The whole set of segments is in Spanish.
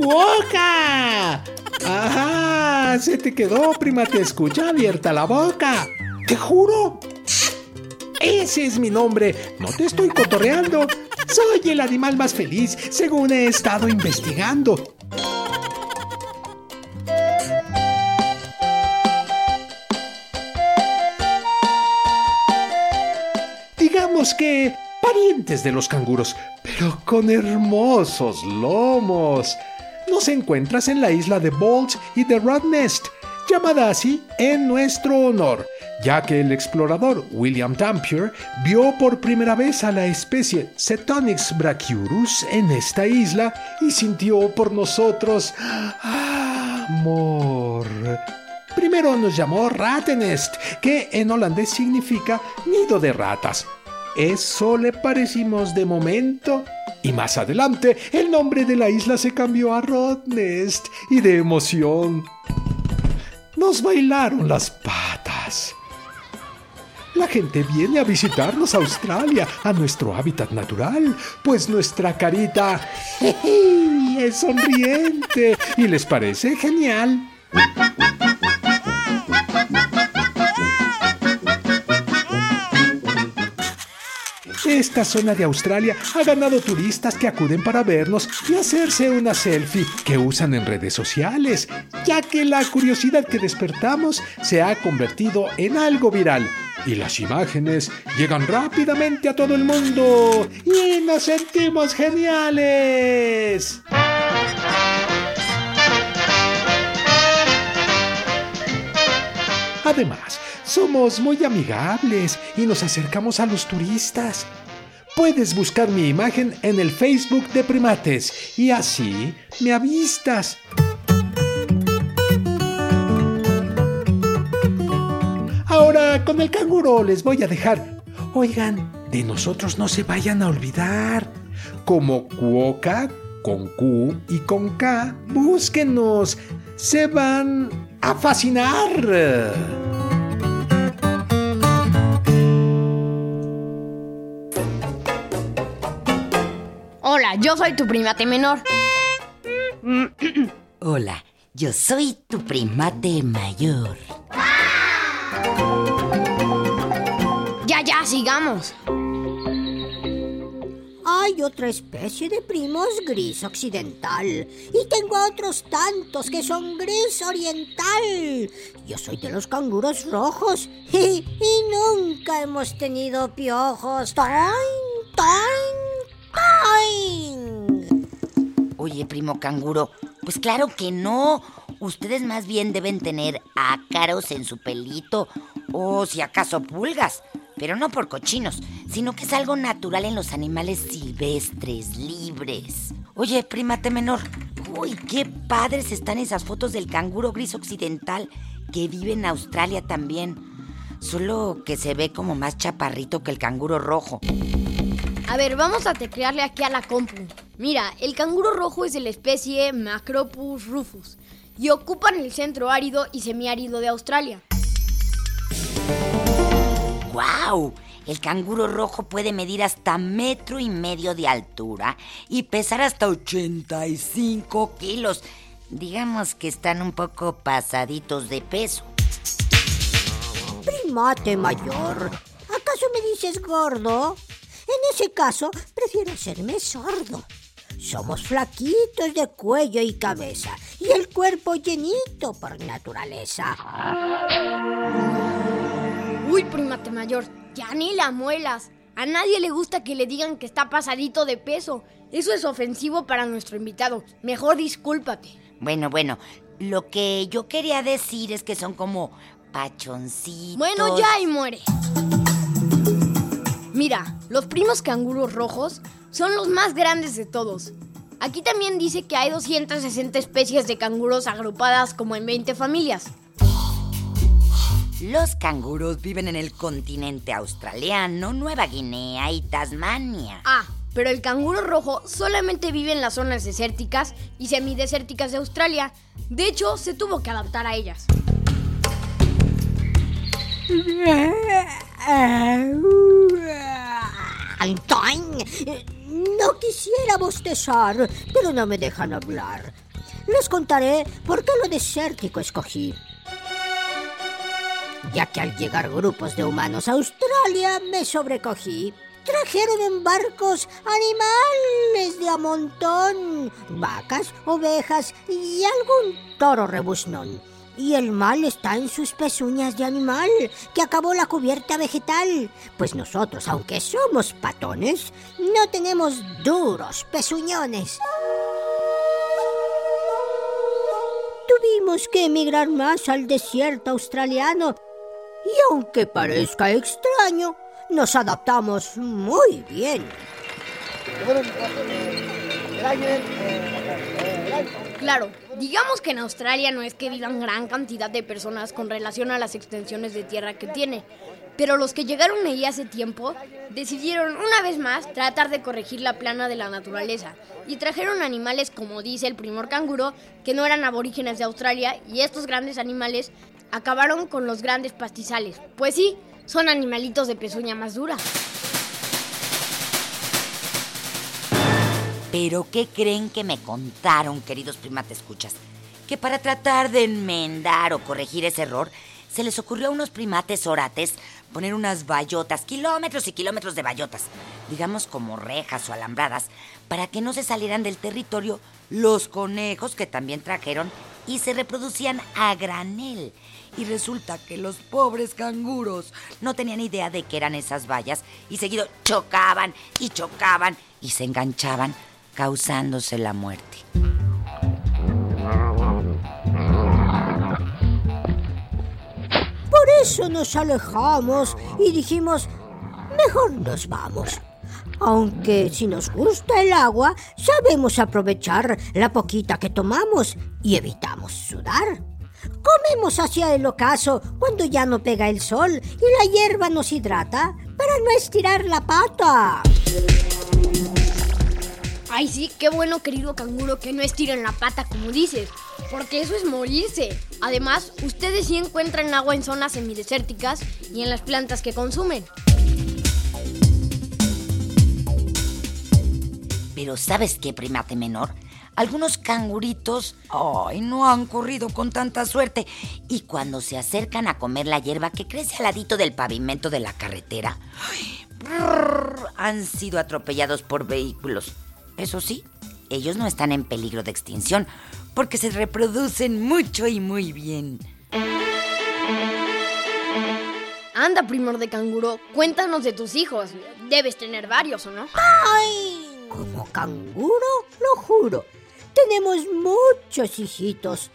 Cuoca! ¡Ajá! Se te quedó, prima, te escucha abierta la boca. ¡Te juro! Ese es mi nombre, no te estoy cotorreando. Soy el animal más feliz, según he estado investigando. Digamos que parientes de los canguros, pero con hermosos lomos. Nos encuentras en la isla de Bolt y de Nest, llamada así en nuestro honor, ya que el explorador William Dampier vio por primera vez a la especie Cetonix brachyurus en esta isla y sintió por nosotros amor. Primero nos llamó Rattenest, que en holandés significa nido de ratas. Eso le parecimos de momento. Y más adelante, el nombre de la isla se cambió a Rodnest y de emoción. Nos bailaron las patas. La gente viene a visitarnos a Australia, a nuestro hábitat natural, pues nuestra carita es sonriente y les parece genial. Esta zona de Australia ha ganado turistas que acuden para vernos y hacerse una selfie que usan en redes sociales, ya que la curiosidad que despertamos se ha convertido en algo viral y las imágenes llegan rápidamente a todo el mundo y nos sentimos geniales. Además, somos muy amigables y nos acercamos a los turistas. Puedes buscar mi imagen en el Facebook de Primates y así me avistas. Ahora con el canguro les voy a dejar. Oigan, de nosotros no se vayan a olvidar. Como Cuoca, con Q y con K, búsquenos. Se van a fascinar. Yo soy tu primate menor. Hola, yo soy tu primate mayor. Ya, ya, sigamos. Hay otra especie de primos gris occidental y tengo otros tantos que son gris oriental. Yo soy de los canguros rojos y, y nunca hemos tenido piojos. ¡Toin, toin, toin! Oye, primo canguro, pues claro que no. Ustedes más bien deben tener ácaros en su pelito o si acaso pulgas. Pero no por cochinos, sino que es algo natural en los animales silvestres, libres. Oye, primate menor, uy, qué padres están esas fotos del canguro gris occidental que vive en Australia también. Solo que se ve como más chaparrito que el canguro rojo. A ver, vamos a teclearle aquí a la compu. Mira, el canguro rojo es de la especie Macropus rufus y ocupan el centro árido y semiárido de Australia. ¡Wow! El canguro rojo puede medir hasta metro y medio de altura y pesar hasta 85 kilos. Digamos que están un poco pasaditos de peso. Primate mayor, ¿acaso me dices gordo? En ese caso, prefiero serme sordo. Somos flaquitos de cuello y cabeza y el cuerpo llenito por naturaleza. Uy, primate mayor, ya ni la muelas. A nadie le gusta que le digan que está pasadito de peso. Eso es ofensivo para nuestro invitado. Mejor discúlpate. Bueno, bueno, lo que yo quería decir es que son como pachoncitos. Bueno, ya y muere. Mira, los primos canguros rojos son los más grandes de todos. Aquí también dice que hay 260 especies de canguros agrupadas como en 20 familias. Los canguros viven en el continente australiano, Nueva Guinea y Tasmania. Ah, pero el canguro rojo solamente vive en las zonas desérticas y semidesérticas de Australia. De hecho, se tuvo que adaptar a ellas. Antoine, no quisiera bostezar, pero no me dejan hablar. Les contaré por qué lo desértico escogí. Ya que al llegar grupos de humanos a Australia me sobrecogí. Trajeron en barcos animales de a montón, vacas, ovejas y algún toro rebuznón. Y el mal está en sus pezuñas de animal, que acabó la cubierta vegetal. Pues nosotros, aunque somos patones, no tenemos duros pezuñones. Tuvimos que emigrar más al desierto australiano. Y aunque parezca extraño, nos adaptamos muy bien. Claro, digamos que en Australia no es que vivan gran cantidad de personas con relación a las extensiones de tierra que tiene, pero los que llegaron ahí hace tiempo decidieron una vez más tratar de corregir la plana de la naturaleza y trajeron animales como dice el primor canguro que no eran aborígenes de Australia y estos grandes animales acabaron con los grandes pastizales. Pues sí, son animalitos de pezuña más dura. Pero ¿qué creen que me contaron, queridos primates escuchas? Que para tratar de enmendar o corregir ese error, se les ocurrió a unos primates orates poner unas bayotas, kilómetros y kilómetros de bayotas, digamos como rejas o alambradas, para que no se salieran del territorio los conejos que también trajeron y se reproducían a granel. Y resulta que los pobres canguros no tenían idea de qué eran esas vallas y seguido chocaban y chocaban y se enganchaban causándose la muerte. Por eso nos alejamos y dijimos, mejor nos vamos. Aunque si nos gusta el agua, sabemos aprovechar la poquita que tomamos y evitamos sudar. Comemos hacia el ocaso cuando ya no pega el sol y la hierba nos hidrata para no estirar la pata. Ay, sí, qué bueno, querido canguro, que no estiren la pata, como dices, porque eso es morirse. Además, ustedes sí encuentran agua en zonas semidesérticas y en las plantas que consumen. Pero ¿sabes qué, primate menor? Algunos canguritos, ay, no han corrido con tanta suerte. Y cuando se acercan a comer la hierba que crece al ladito del pavimento de la carretera, han sido atropellados por vehículos. Eso sí, ellos no están en peligro de extinción porque se reproducen mucho y muy bien. Anda, primor de canguro, cuéntanos de tus hijos. Debes tener varios, ¿o no? ¡Ay! Como canguro, lo juro. Tenemos muchos hijitos.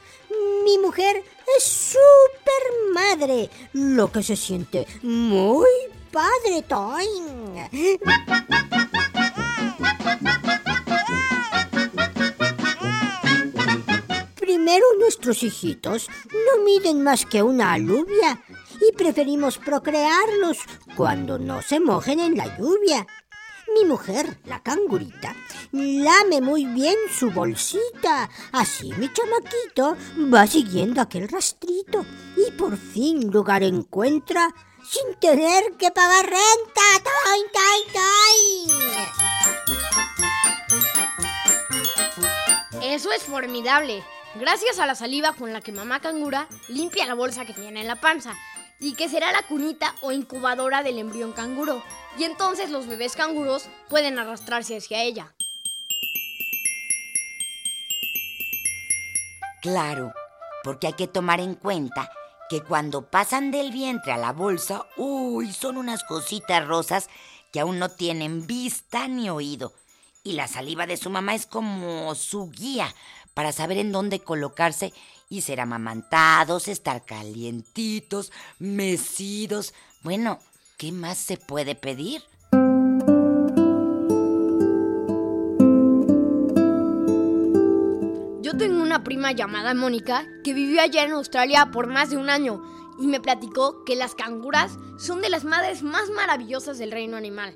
Mi mujer es súper madre, lo que se siente muy padre, Toin. Primero nuestros hijitos no miden más que una alubia y preferimos procrearlos cuando no se mojen en la lluvia. Mi mujer, la cangurita, lame muy bien su bolsita. Así mi chamaquito va siguiendo aquel rastrito y por fin lugar encuentra sin tener que pagar renta. ¡Toy, toy, toy! Eso es formidable. Gracias a la saliva con la que mamá cangura limpia la bolsa que tiene en la panza y que será la cunita o incubadora del embrión canguro. Y entonces los bebés canguros pueden arrastrarse hacia ella. Claro, porque hay que tomar en cuenta que cuando pasan del vientre a la bolsa, uy, son unas cositas rosas que aún no tienen vista ni oído y la saliva de su mamá es como su guía para saber en dónde colocarse y ser amamantados, estar calientitos, mecidos. Bueno, ¿qué más se puede pedir? Yo tengo una prima llamada Mónica que vivió allá en Australia por más de un año y me platicó que las canguras son de las madres más maravillosas del reino animal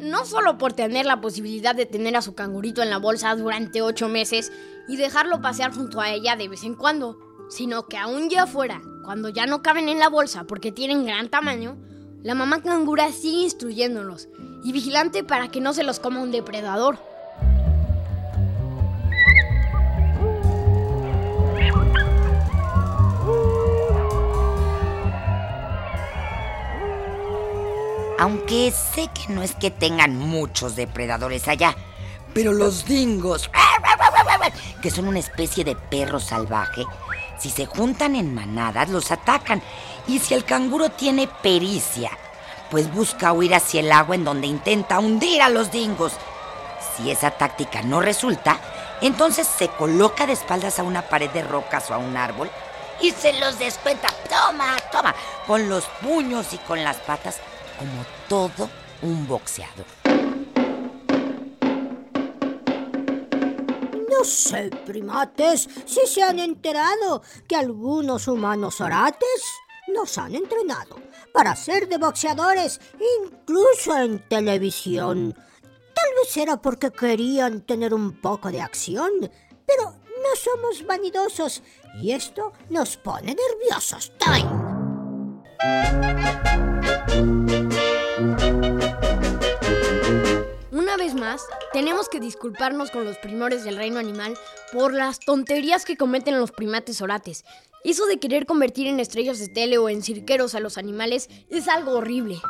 no solo por tener la posibilidad de tener a su cangurito en la bolsa durante ocho meses y dejarlo pasear junto a ella de vez en cuando, sino que aún ya afuera, cuando ya no caben en la bolsa porque tienen gran tamaño, la mamá cangura sigue instruyéndolos y vigilante para que no se los coma un depredador. Aunque sé que no es que tengan muchos depredadores allá, pero los dingos, que son una especie de perro salvaje, si se juntan en manadas los atacan. Y si el canguro tiene pericia, pues busca huir hacia el agua en donde intenta hundir a los dingos. Si esa táctica no resulta, entonces se coloca de espaldas a una pared de rocas o a un árbol y se los descuenta. Toma, toma, con los puños y con las patas como todo un boxeador. No sé, primates, si se han enterado que algunos humanos orates nos han entrenado para ser de boxeadores, incluso en televisión. Tal vez era porque querían tener un poco de acción, pero no somos vanidosos y esto nos pone nerviosos. ¡Time! Vez más, tenemos que disculparnos con los primores del reino animal por las tonterías que cometen los primates orates. Eso de querer convertir en estrellas de tele o en cirqueros a los animales es algo horrible.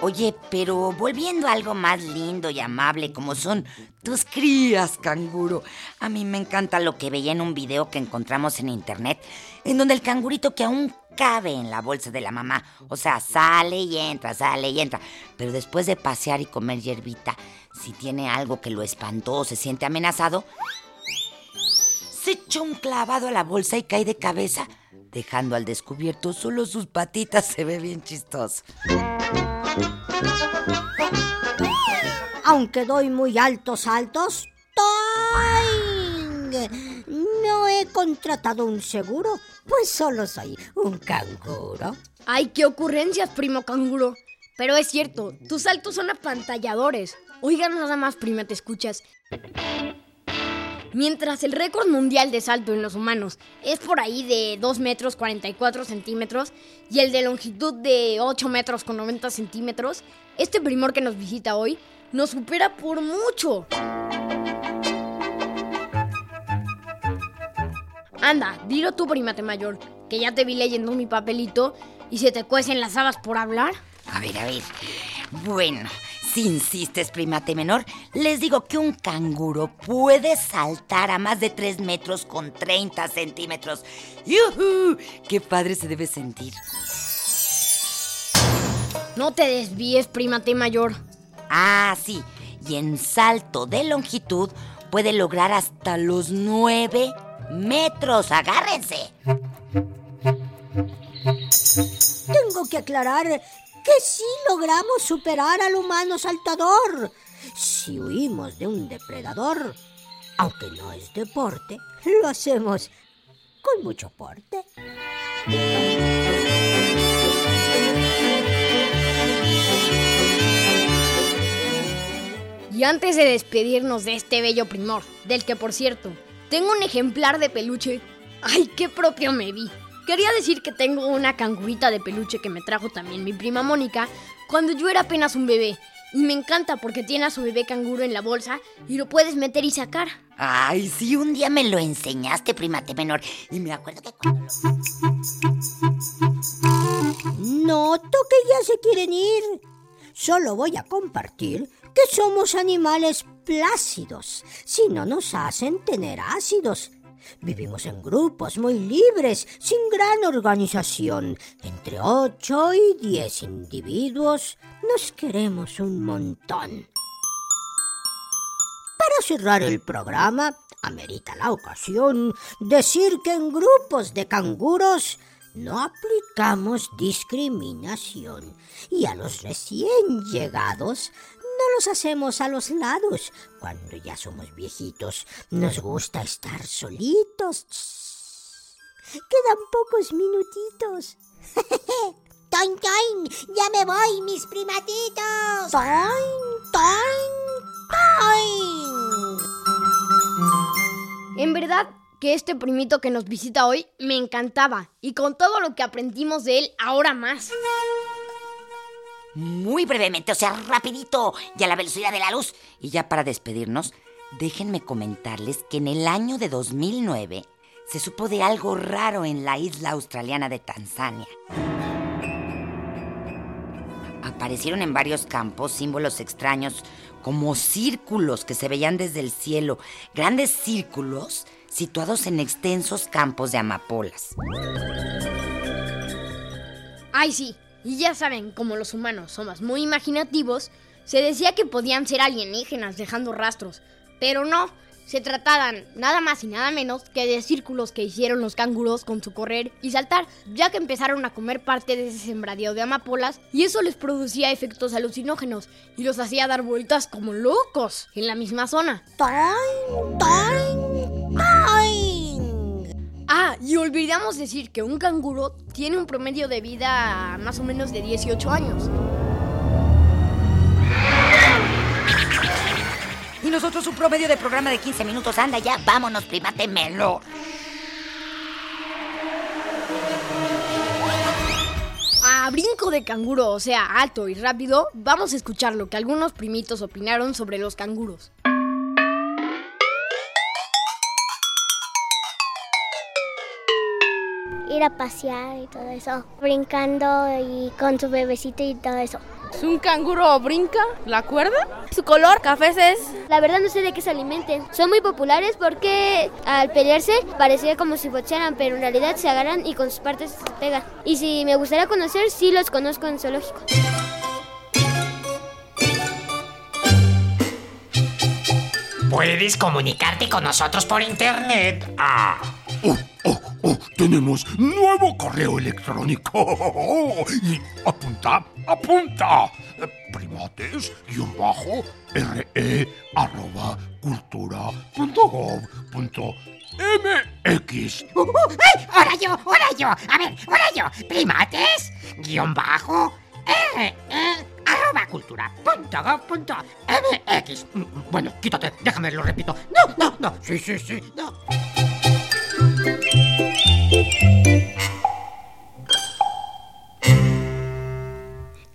Oye, pero volviendo a algo más lindo y amable como son tus crías, canguro. A mí me encanta lo que veía en un video que encontramos en internet, en donde el cangurito que aún cabe en la bolsa de la mamá, o sea, sale y entra, sale y entra, pero después de pasear y comer hierbita, si tiene algo que lo espantó o se siente amenazado, se echa un clavado a la bolsa y cae de cabeza, dejando al descubierto solo sus patitas, se ve bien chistoso. Aunque doy muy altos saltos, ¡toing! No he contratado un seguro, pues solo soy un canguro. ¡Ay, qué ocurrencias, primo canguro! Pero es cierto, tus saltos son apantalladores. Oigan nada más, prima, te escuchas. Mientras el récord mundial de salto en los humanos es por ahí de 2 metros 44 centímetros y el de longitud de 8 metros con 90 centímetros, este primor que nos visita hoy nos supera por mucho. Anda, dilo tú, primate mayor, que ya te vi leyendo mi papelito y se te cuecen las habas por hablar. A ver, a ver. Bueno, si insistes, primate menor, les digo que un canguro puede saltar a más de 3 metros con 30 centímetros. ¡Yuhu! ¡Qué padre se debe sentir! No te desvíes, primate mayor. Ah, sí. Y en salto de longitud puede lograr hasta los 9 metros. ¡Agárrense! Tengo que aclarar que sí logramos superar al humano saltador. Si huimos de un depredador, aunque no es deporte, lo hacemos con mucho porte. Y antes de despedirnos de este bello primor, del que por cierto, tengo un ejemplar de peluche, ¡ay, qué propio me vi! Quería decir que tengo una cangurita de peluche que me trajo también mi prima Mónica cuando yo era apenas un bebé. Y me encanta porque tiene a su bebé canguro en la bolsa y lo puedes meter y sacar. Ay, sí, un día me lo enseñaste, primate menor. Y me acuerdo que cuando Noto que ya se quieren ir. Solo voy a compartir que somos animales plácidos, si no nos hacen tener ácidos. Vivimos en grupos muy libres, sin gran organización. Entre 8 y 10 individuos nos queremos un montón. Para cerrar el programa, amerita la ocasión decir que en grupos de canguros no aplicamos discriminación y a los recién llegados no los hacemos a los lados. Cuando ya somos viejitos, nos gusta estar solitos. Quedan pocos minutitos. ¡Toin, toin! ¡Ya me voy, mis primatitos! ¡Toin, toin, toin! En verdad que este primito que nos visita hoy me encantaba y con todo lo que aprendimos de él, ahora más. Muy brevemente, o sea, rapidito y a la velocidad de la luz. Y ya para despedirnos, déjenme comentarles que en el año de 2009 se supo de algo raro en la isla australiana de Tanzania. Aparecieron en varios campos símbolos extraños como círculos que se veían desde el cielo, grandes círculos situados en extensos campos de amapolas. Ay, sí, y ya saben, como los humanos somos muy imaginativos, se decía que podían ser alienígenas dejando rastros, pero no, se trataban nada más y nada menos que de círculos que hicieron los canguros con su correr y saltar, ya que empezaron a comer parte de ese sembradío de amapolas y eso les producía efectos alucinógenos y los hacía dar vueltas como locos en la misma zona. Y olvidamos decir que un canguro tiene un promedio de vida más o menos de 18 años. Y nosotros un promedio de programa de 15 minutos. Anda ya, vámonos, primate melo. A brinco de canguro, o sea, alto y rápido, vamos a escuchar lo que algunos primitos opinaron sobre los canguros. Ir a pasear y todo eso, brincando y con su bebecito y todo eso. ¿Un canguro brinca la cuerda? Su color café es... La verdad no sé de qué se alimenten. Son muy populares porque al pelearse parecía como si boxearan, pero en realidad se agarran y con sus partes se pegan. Y si me gustaría conocer, sí los conozco en zoológico. Puedes comunicarte con nosotros por internet. Ah. Oh, oh, oh, tenemos nuevo correo electrónico. Y apunta, apunta. Primates, guion bajo, re, arroba, cultura, mx. Uh, uh, ¡Ay! ¡Ahora yo! ¡Ahora yo! A ver, ahora yo. Primates, guion bajo, re, arroba cultura punto gov punto mx. Bueno, quítate, déjame, lo repito. No, no, no. Sí, sí, sí, no.